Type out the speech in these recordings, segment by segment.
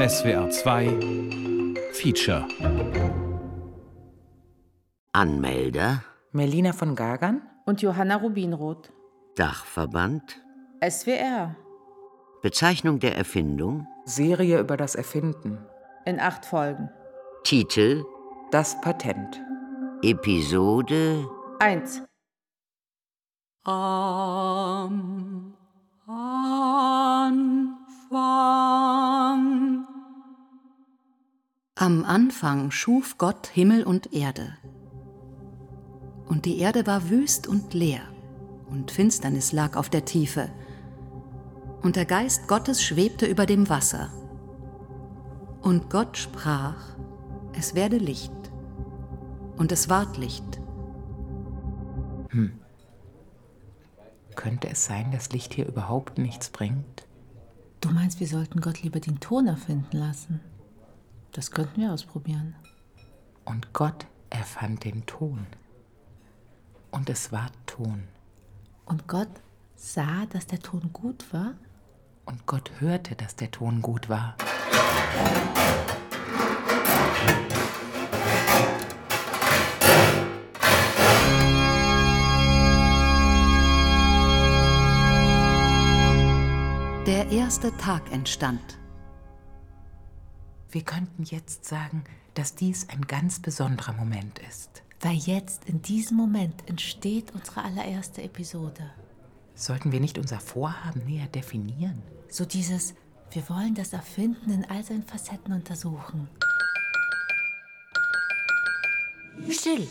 SWR 2 Feature. Anmelder? Melina von Gagern und Johanna Rubinroth. Dachverband? SWR Bezeichnung der Erfindung? Serie über das Erfinden. In acht Folgen. Titel? Das Patent. Episode? 1. Am Anfang. Am Anfang schuf Gott Himmel und Erde. Und die Erde war wüst und leer, und Finsternis lag auf der Tiefe. Und der Geist Gottes schwebte über dem Wasser. Und Gott sprach, es werde Licht. Und es ward Licht. Könnte es sein, dass Licht hier überhaupt nichts bringt? Du meinst, wir sollten Gott lieber den Ton erfinden lassen? Das könnten wir ausprobieren. Und Gott erfand den Ton. Und es war Ton. Und Gott sah, dass der Ton gut war? Und Gott hörte, dass der Ton gut war. Der erste Tag entstand. Wir könnten jetzt sagen, dass dies ein ganz besonderer Moment ist. Weil jetzt, in diesem Moment, entsteht unsere allererste Episode. Sollten wir nicht unser Vorhaben näher definieren? So dieses, wir wollen das Erfinden in all seinen Facetten untersuchen. Still.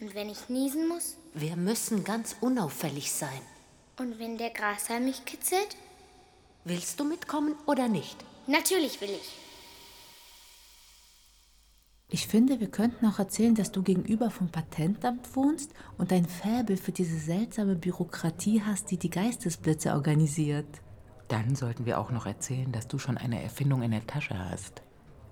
Und wenn ich niesen muss? Wir müssen ganz unauffällig sein. Und wenn der Grashalm mich kitzelt? Willst du mitkommen oder nicht? Natürlich will ich. Ich finde, wir könnten auch erzählen, dass du gegenüber vom Patentamt wohnst und ein Faible für diese seltsame Bürokratie hast, die die Geistesblitze organisiert. Dann sollten wir auch noch erzählen, dass du schon eine Erfindung in der Tasche hast.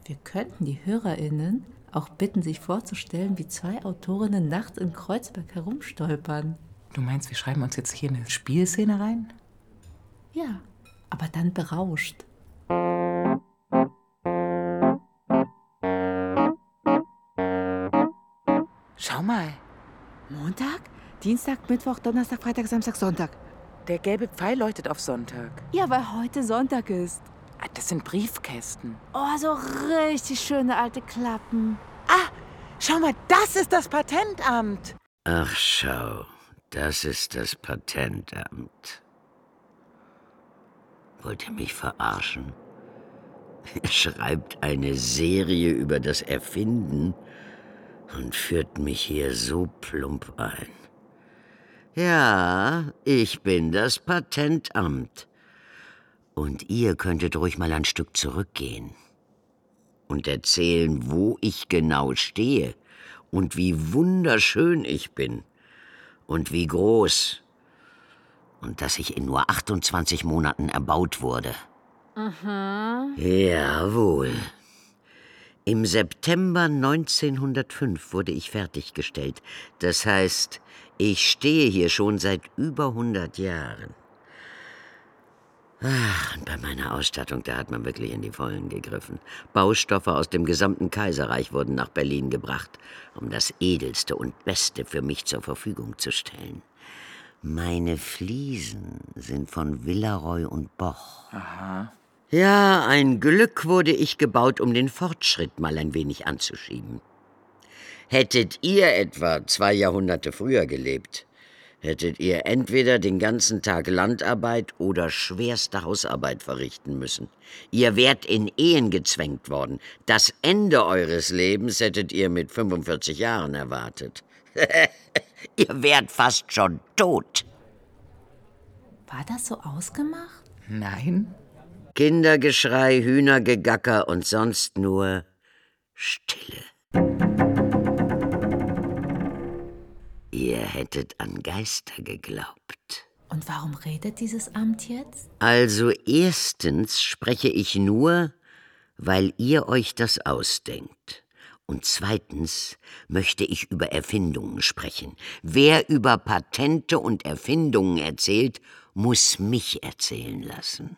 Wir könnten die HörerInnen auch bitten, sich vorzustellen, wie zwei Autorinnen nachts in Kreuzberg herumstolpern. Du meinst, wir schreiben uns jetzt hier eine Spielszene rein? Ja, aber dann berauscht. Schau mal, Montag, Dienstag, Mittwoch, Donnerstag, Freitag, Samstag, Sonntag. der gelbe Pfeil leuchtet auf Sonntag. Ja, weil heute Sonntag ist. Ah, Das sind Briefkästen. Oh, so richtig schöne alte Klappen. Ah, schau mal, das ist das Patentamt. Ach schau, das ist das Patentamt. Wollt ihr mich verarschen? Er schreibt eine Serie über das Erfinden und führt mich hier so plump ein. Ja, ich bin das Patentamt. Und ihr könntet ruhig mal ein Stück zurückgehen und erzählen, wo ich genau stehe und wie wunderschön ich bin und wie groß und dass ich in nur 28 Monaten erbaut wurde. Jawohl. Im September 1905 wurde ich fertiggestellt. Das heißt, ich stehe hier schon seit über 100 Jahren. Ach, und bei meiner Ausstattung, da hat man wirklich in die Vollen gegriffen. Baustoffe aus dem gesamten Kaiserreich wurden nach Berlin gebracht, um das Edelste und Beste für mich zur Verfügung zu stellen. Meine Fliesen sind von Villaroy und Boch. Aha. Ja, ein Glück wurde ich gebaut, um den Fortschritt mal ein wenig anzuschieben. Hättet ihr etwa zwei Jahrhunderte früher gelebt, hättet ihr entweder den ganzen Tag Landarbeit oder schwerste Hausarbeit verrichten müssen. Ihr wärt in Ehen gezwängt worden. Das Ende eures Lebens hättet ihr mit 45 Jahren erwartet. ihr wärt fast schon tot. War das so ausgemacht? Nein? Kindergeschrei, Hühnergegacker und sonst nur Stille. Ihr hättet an Geister geglaubt. Und warum redet dieses Amt jetzt? Also erstens spreche ich nur, weil ihr euch das ausdenkt. Und zweitens möchte ich über Erfindungen sprechen. Wer über Patente und Erfindungen erzählt, muss mich erzählen lassen.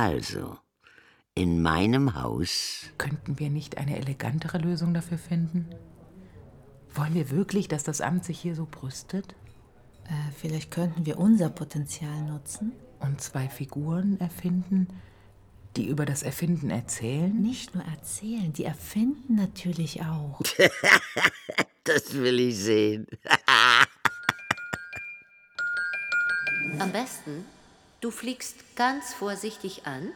Also, in meinem Haus. Könnten wir nicht eine elegantere Lösung dafür finden? Wollen wir wirklich, dass das Amt sich hier so brüstet? Äh, vielleicht könnten wir unser Potenzial nutzen. Und zwei Figuren erfinden, die über das Erfinden erzählen? Nicht nur erzählen, die erfinden natürlich auch. Das will ich sehen. Am besten, du fliegst ganz vorsichtig an.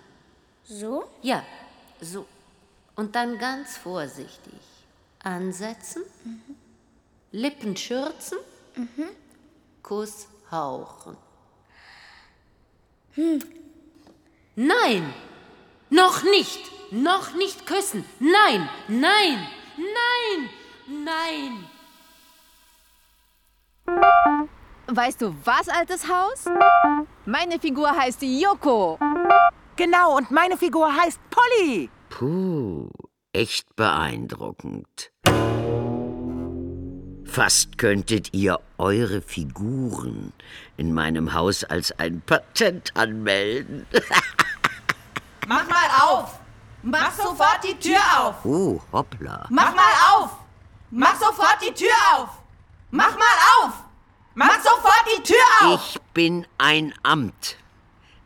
So? Ja, so. Und dann ganz vorsichtig. Ansetzen. Lippen schürzen. Kuss hauchen. Nein! Noch nicht! Noch nicht küssen! Nein! Nein! Nein! Nein! Weißt du was, altes Haus? Meine Figur heißt Yoko. Genau, und meine Figur heißt Polly. Puh, echt beeindruckend. Fast könntet ihr eure Figuren in meinem Haus als ein Patent anmelden. Mach mal auf! Mach sofort die Tür auf! Oh, hoppla. Mach mal auf! Mach sofort die Tür auf! Mach mal auf! Mach sofort die Tür auf! Ich bin ein Amt.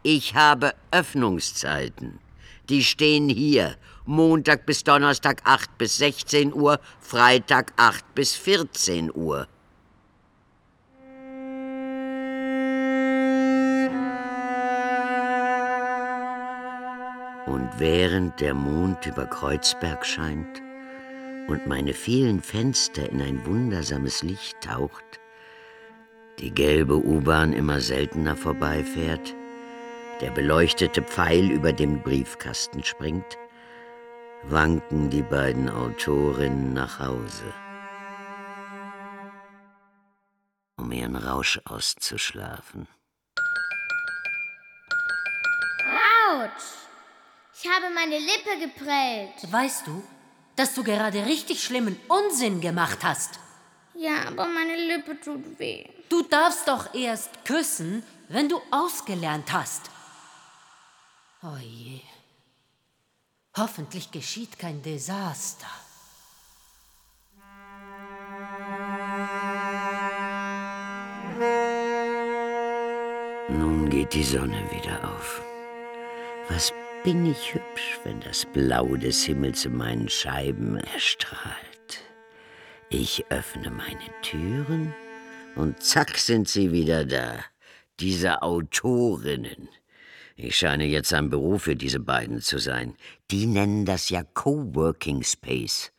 Ich habe Öffnungszeiten. Die stehen hier. Montag bis Donnerstag 8 bis 16 Uhr, Freitag 8 bis 14 Uhr. Und während der Mond über Kreuzberg scheint und meine vielen Fenster in ein wundersames Licht taucht, die gelbe U-Bahn immer seltener vorbeifährt, der beleuchtete Pfeil über dem Briefkasten springt, wanken die beiden Autorinnen nach Hause, um ihren Rausch auszuschlafen. Autsch! Ich habe meine Lippe geprellt. Weißt du, dass du gerade richtig schlimmen Unsinn gemacht hast? Ja, aber meine Lippe tut weh. Du darfst doch erst küssen, wenn du ausgelernt hast. Oh je. Hoffentlich geschieht kein Desaster. Nun geht die Sonne wieder auf. Was bin ich hübsch, wenn das Blau des Himmels in meinen Scheiben erstrahlt. Ich öffne meine Türen und zack sind sie wieder da. Diese Autorinnen. Ich scheine jetzt ein Büro für diese beiden zu sein. Die nennen das ja Coworking Space.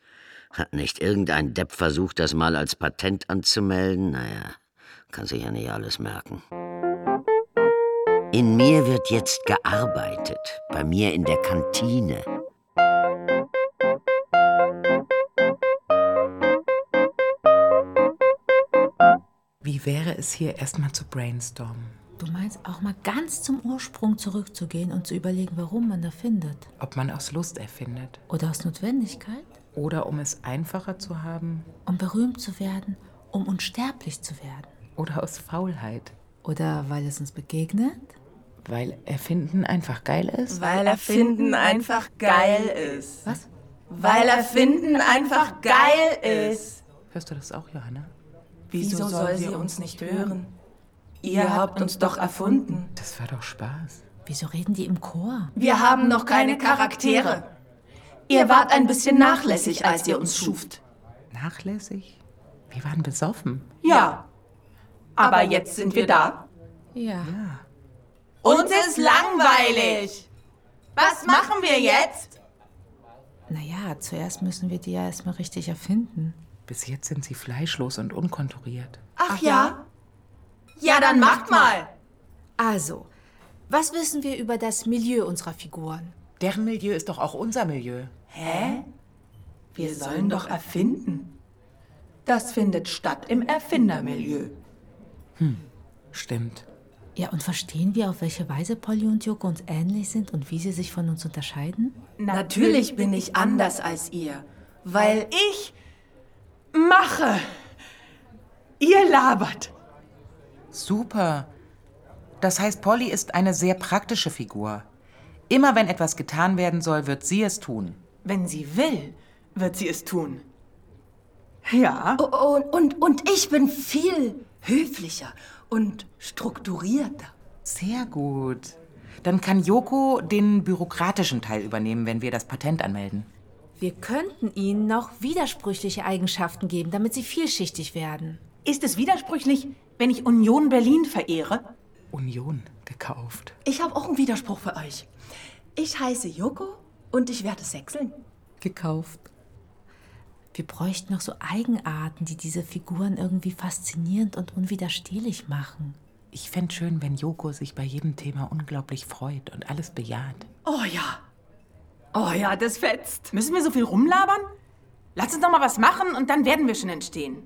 Hat nicht irgendein Depp versucht, das mal als Patent anzumelden? Naja, kann sich ja nicht alles merken. In mir wird jetzt gearbeitet, bei mir in der Kantine. Wie wäre es hier erstmal zu brainstormen? Du meinst auch mal ganz zum Ursprung zurückzugehen und zu überlegen, warum man da findet? Ob man aus Lust erfindet Oder aus Notwendigkeit? oder um es einfacher zu haben Um berühmt zu werden, um unsterblich zu werden? oder aus Faulheit, Oder weil es uns begegnet? weil Erfinden einfach geil ist? Weil Erfinden einfach geil ist. Was? Weil Erfinden einfach geil ist. Hörst du das auch, Johanna? Wieso soll sie uns nicht hören? Ihr habt uns doch erfunden. Das war doch Spaß. Wieso reden die im Chor? Wir haben noch keine Charaktere. Ihr wart ein bisschen nachlässig, als ihr uns schuft. Nachlässig? Wir waren besoffen. Ja. Aber jetzt sind wir da. Ja. Uns ist langweilig. Was machen wir jetzt? Naja, zuerst müssen wir die ja erstmal richtig erfinden. Bis jetzt sind sie fleischlos und unkonturiert. Ach ja? Ja, dann macht mal. Also, was wissen wir über das Milieu unserer Figuren? Deren Milieu ist doch auch unser Milieu. Hä? Wir sollen doch erfinden. Das findet statt im Erfindermilieu. Stimmt. Ja, und verstehen wir, auf welche Weise Polly und Joko uns ähnlich sind und wie sie sich von uns unterscheiden? Natürlich bin ich anders als ihr, weil ich mache. Ihr labert. Super. Das heißt, Polly ist eine sehr praktische Figur. Immer wenn etwas getan werden soll, wird sie es tun. Wenn sie will, wird sie es tun. Ja. Oh, und, und, und ich bin viel höflicher und strukturierter. Sehr gut. Dann kann Joko den bürokratischen Teil übernehmen, wenn wir das Patent anmelden. Wir könnten ihnen noch widersprüchliche Eigenschaften geben, damit sie vielschichtig werden. Ist es widersprüchlich, wenn ich Union Berlin verehre? Union gekauft. Ich habe auch einen Widerspruch für euch. Ich heiße Joko und ich werde sechseln. Gekauft. Wir bräuchten noch so Eigenarten, die diese Figuren irgendwie faszinierend und unwiderstehlich machen. Ich fände schön, wenn Joko sich bei jedem Thema unglaublich freut und alles bejaht. Oh ja. Oh ja, das fetzt. Müssen wir so viel rumlabern? Lass uns doch mal was machen und dann werden wir schon entstehen.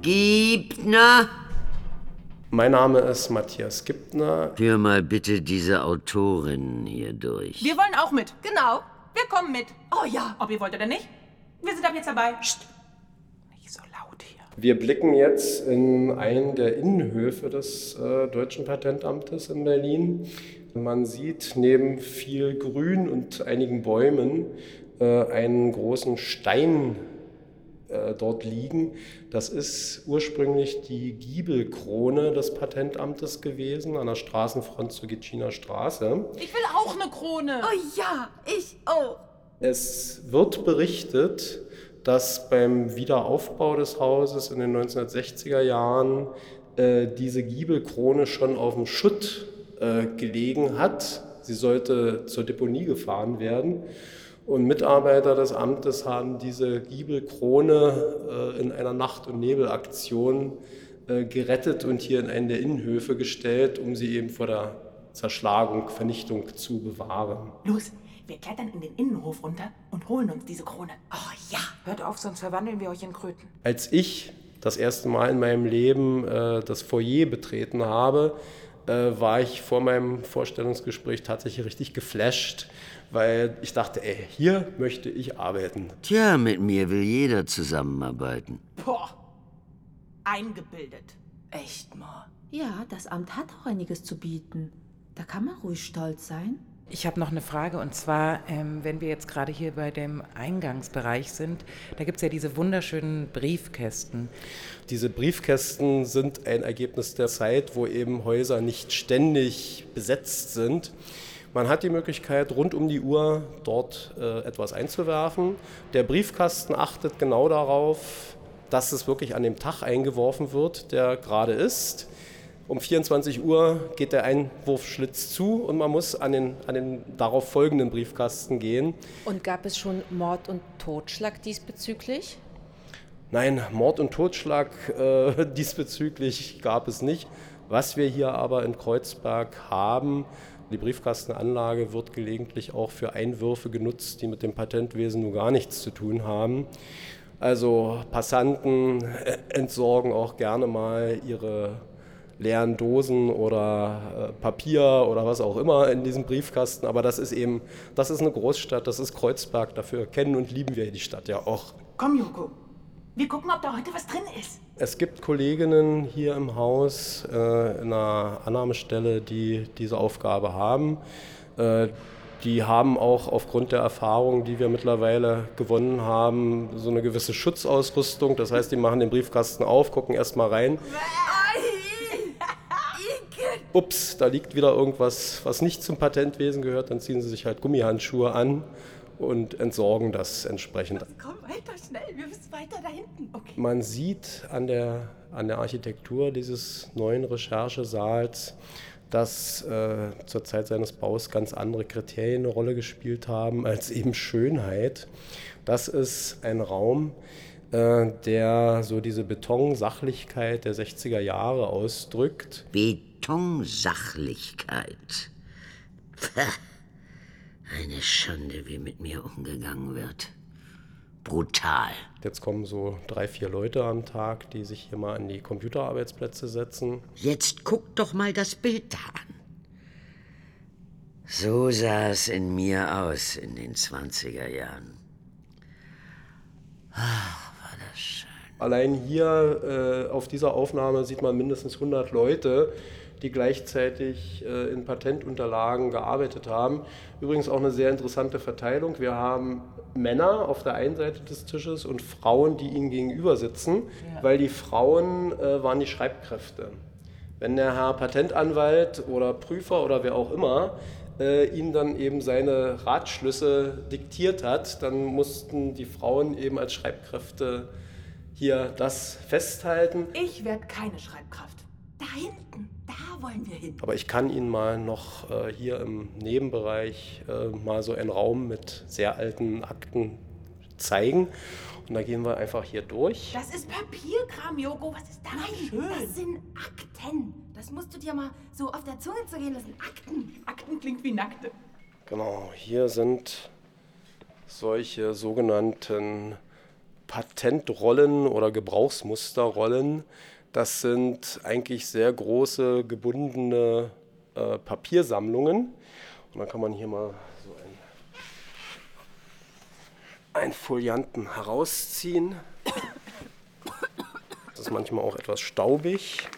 Giebner? Mein Name ist Matthias Gibner. Führ mal bitte diese Autorin hier durch. Wir wollen auch mit. Genau. Wir kommen mit. Oh ja. Ob ihr wollt oder nicht. Wir sind ab jetzt dabei. Psst. Nicht so laut hier. Wir blicken jetzt in einen der Innenhöfe des äh, Deutschen Patentamtes in Berlin. Man sieht neben viel Grün und einigen Bäumen äh, einen großen Stein äh, dort liegen. Das ist ursprünglich die Giebelkrone des Patentamtes gewesen, an der Straßenfront zur Gitschiner Straße. Ich will auch eine Krone. Oh ja, ich auch. Es wird berichtet, dass beim Wiederaufbau des Hauses in den 1960er Jahren äh, diese Giebelkrone schon auf dem Schutt äh, gelegen hat. Sie sollte zur Deponie gefahren werden. Und Mitarbeiter des Amtes haben diese Giebelkrone äh, in einer Nacht- und Nebelaktion äh, gerettet und hier in einen der Innenhöfe gestellt, um sie eben vor der Zerschlagung, Vernichtung zu bewahren. Los, wir klettern in den Innenhof runter und holen uns diese Krone. Oh ja. Hört auf, sonst verwandeln wir euch in Kröten. Als ich das erste Mal in meinem Leben äh, das Foyer betreten habe, äh, war ich vor meinem Vorstellungsgespräch tatsächlich richtig geflasht, weil ich dachte, ey, hier möchte ich arbeiten. Tja, mit mir will jeder zusammenarbeiten. Boah. Eingebildet. Echt mal. Ja, das Amt hat auch einiges zu bieten. Da kann man ruhig stolz sein. Ich habe noch eine Frage und zwar, ähm, wenn wir jetzt gerade hier bei dem Eingangsbereich sind, da gibt es ja diese wunderschönen Briefkästen. Diese Briefkästen sind ein Ergebnis der Zeit, wo eben Häuser nicht ständig besetzt sind. Man hat die Möglichkeit, rund um die Uhr dort äh, etwas einzuwerfen. Der Briefkasten achtet genau darauf, dass es wirklich an dem Tag eingeworfen wird, der gerade ist. Um 24 Uhr geht der Einwurfschlitz zu und man muss an den, an den darauf folgenden Briefkasten gehen. Und gab es schon Mord und Totschlag diesbezüglich? Nein, Mord und Totschlag äh, diesbezüglich gab es nicht. Was wir hier aber in Kreuzberg haben, die Briefkastenanlage wird gelegentlich auch für Einwürfe genutzt, die mit dem Patentwesen nur gar nichts zu tun haben. Also Passanten äh, entsorgen auch gerne mal ihre leeren Dosen oder äh, Papier oder was auch immer in diesem Briefkasten. Aber das ist eben, das ist eine Großstadt, das ist Kreuzberg. Dafür kennen und lieben wir die Stadt ja auch. Komm, Joko. Wir gucken, ob da heute was drin ist. Es gibt Kolleginnen hier im Haus äh, in einer Annahmestelle, die diese Aufgabe haben. Äh, die haben auch aufgrund der Erfahrung, die wir mittlerweile gewonnen haben, so eine gewisse Schutzausrüstung. Das heißt, die machen den Briefkasten auf, gucken erst mal rein. Ups, da liegt wieder irgendwas, was nicht zum Patentwesen gehört. Dann ziehen sie sich halt Gummihandschuhe an und entsorgen das entsprechend. Komm weiter, schnell, wir müssen weiter da hinten. Okay. Man sieht an der, an der Architektur dieses neuen Recherchesaals, dass äh, zur Zeit seines Baus ganz andere Kriterien eine Rolle gespielt haben als eben Schönheit. Das ist ein Raum, äh, der so diese Betonsachlichkeit der 60er Jahre ausdrückt. Betonsachlichkeit. Pfeh. Eine Schande, wie mit mir umgegangen wird. Brutal. Jetzt kommen so drei, vier Leute am Tag, die sich hier mal an die Computerarbeitsplätze setzen. Jetzt guck doch mal das Bild da an. So sah es in mir aus in den 20er Jahren. Ach, war das schön. Allein hier äh, auf dieser Aufnahme sieht man mindestens 100 Leute, die gleichzeitig äh, in Patentunterlagen gearbeitet haben. Übrigens auch eine sehr interessante Verteilung. Wir haben Männer auf der einen Seite des Tisches und Frauen, die ihnen gegenüber sitzen, ja. weil die Frauen äh, waren die Schreibkräfte. Wenn der Herr Patentanwalt oder Prüfer oder wer auch immer äh, ihm dann eben seine Ratschlüsse diktiert hat, dann mussten die Frauen eben als Schreibkräfte hier das festhalten. Ich werde keine Schreibkraft. Da hinten, da wollen wir hin. Aber ich kann Ihnen mal noch äh, hier im Nebenbereich äh, mal so einen Raum mit sehr alten Akten zeigen. Und da gehen wir einfach hier durch. Das ist Papierkram, Joko. Was ist da Nein, schön? das sind Akten. Das musst du dir mal so auf der Zunge zergehen lassen. Akten. Akten klingt wie Nackte. Genau, hier sind solche sogenannten Patentrollen oder Gebrauchsmusterrollen. Das sind eigentlich sehr große gebundene äh, Papiersammlungen. Und dann kann man hier mal so einen, einen Folianten herausziehen. Das ist manchmal auch etwas staubig.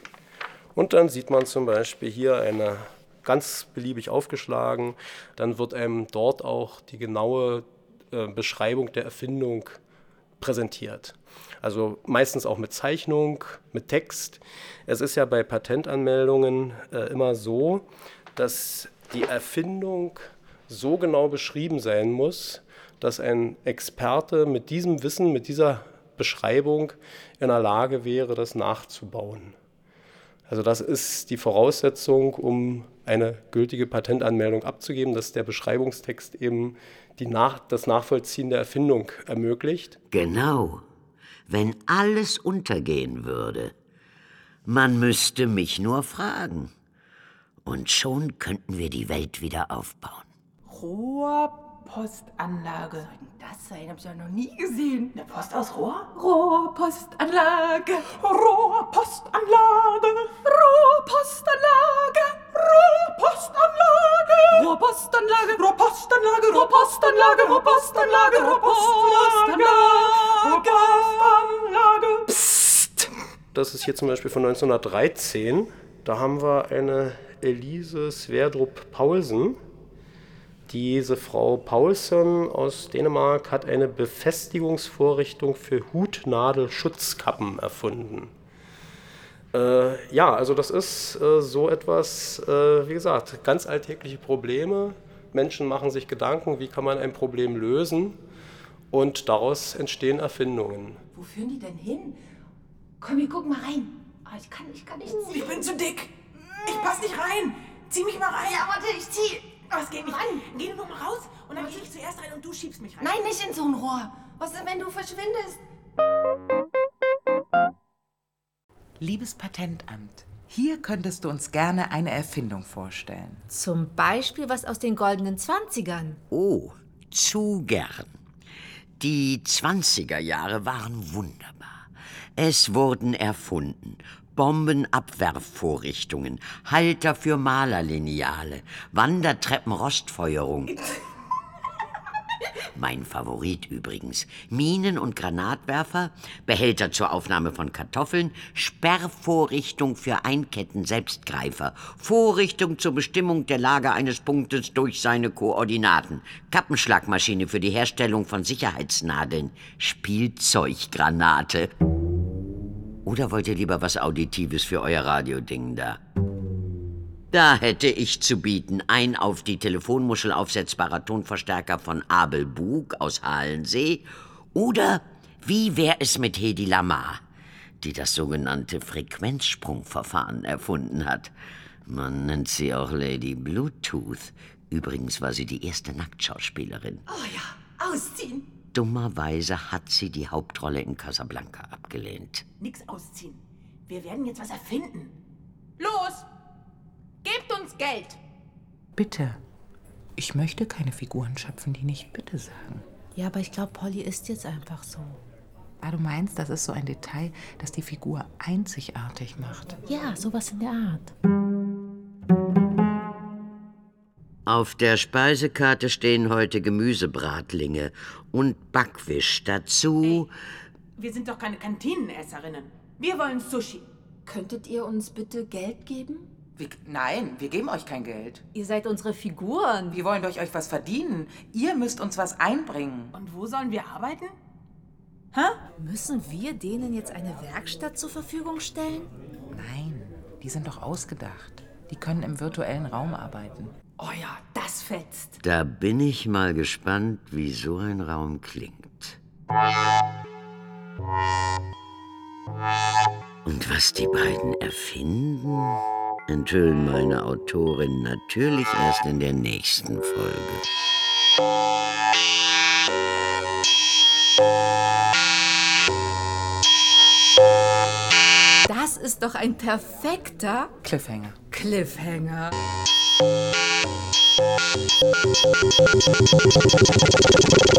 Und dann sieht man zum Beispiel hier eine ganz beliebig aufgeschlagen. Dann wird einem dort auch die genaue äh, Beschreibung der Erfindung präsentiert. Also meistens auch mit Zeichnung, mit Text. Es ist ja bei Patentanmeldungen äh, immer so, dass die Erfindung so genau beschrieben sein muss, dass ein Experte mit diesem Wissen, mit dieser Beschreibung in der Lage wäre, das nachzubauen. Also das ist die Voraussetzung, um eine gültige Patentanmeldung abzugeben, dass der Beschreibungstext eben Nach das Nachvollziehen der Erfindung ermöglicht. Genau. Wenn alles untergehen würde, man müsste mich nur fragen. Und schon könnten wir die Welt wieder aufbauen. Rohrpostanlage. Was soll denn das sein? Hab ich ja noch nie gesehen. Eine Post aus Rohr? Rohrpostanlage. Rohrpostanlage. Rohrpostanlage. Rohrpostanlage. Rohrpostanlage. Rohrpostanlage. Rohrpostanlage. Rohrpostanlage. Rohrpostanlage. Rohrpostanlage. Psst. Das ist hier zum Beispiel von 1913. Da haben wir eine Elise Sverdrup Paulsen. Diese Frau Paulsen aus Dänemark hat eine Befestigungsvorrichtung für Hutnadelschutzkappen erfunden. Äh, ja, also das ist äh, so etwas, äh, wie gesagt, ganz alltägliche Probleme. Menschen machen sich Gedanken, wie kann man ein Problem lösen und daraus entstehen Erfindungen. Wo führen die denn hin? Komm, wir gucken mal rein. Oh, ich, kann, ich kann nicht ziehen. Ich bin zu dick. Ich pass nicht rein. Zieh mich mal rein. Ja, warte, ich zieh. Es geht nicht. Ran. Geh du noch mal raus und dann gehe ich zuerst rein und du schiebst mich rein. Nein, nicht in so ein Rohr. Was denn, wenn du verschwindest? Liebes Patentamt, hier könntest du uns gerne eine Erfindung vorstellen. Zum Beispiel was aus den goldenen Zwanzigern. Oh, zu gern. Die 20er Jahre waren wunderbar. Es wurden erfunden Bombenabwerfvorrichtungen, Halter für Malerlineale, Wandertreppen, Rostfeuerung. Mein Favorit übrigens. Minen- und Granatwerfer, Behälter zur Aufnahme von Kartoffeln, Sperrvorrichtung für Einketten-Selbstgreifer, Vorrichtung zur Bestimmung der Lage eines Punktes durch seine Koordinaten, Kappenschlagmaschine für die Herstellung von Sicherheitsnadeln, Spielzeuggranate. Oder wollt ihr lieber was Auditives für euer Radioding da? Da hätte ich zu bieten ein auf die Telefonmuschel aufsetzbarer Tonverstärker von Abel Bug aus Halensee oder wie wär es mit Hedi Lamar, die das sogenannte Frequenzsprungverfahren erfunden hat. Man nennt sie auch Lady Bluetooth. Übrigens war sie die erste Nacktschauspielerin. Oh ja, ausziehen. Dummerweise hat sie die Hauptrolle in Casablanca abgelehnt. Nix ausziehen. Wir werden jetzt was erfinden. Los! Gebt uns Geld! Bitte. Ich möchte keine Figuren schöpfen, die nicht bitte sagen. Ja, aber ich glaube, Polly ist jetzt einfach so. Ah, du meinst, das ist so ein Detail, das die Figur einzigartig macht. Ja, sowas in der Art. Auf der Speisekarte stehen heute Gemüsebratlinge und Backwisch dazu. Wir sind doch keine Kantinenesserinnen. Wir wollen Sushi. Könntet ihr uns bitte Geld geben? Wir, nein, wir geben euch kein Geld. Ihr seid unsere Figuren. Wir wollen durch euch was verdienen. Ihr müsst uns was einbringen. Und wo sollen wir arbeiten? Hä? Müssen wir denen jetzt eine Werkstatt zur Verfügung stellen? Nein, die sind doch ausgedacht. Die können im virtuellen Raum arbeiten. Oh ja, das fetzt. Da bin ich mal gespannt, wie so ein Raum klingt. Und was die beiden erfinden, enthüllen meine Autorin natürlich erst in der nächsten Folge. Das ist doch ein perfekter Cliffhanger. Cliffhanger. You.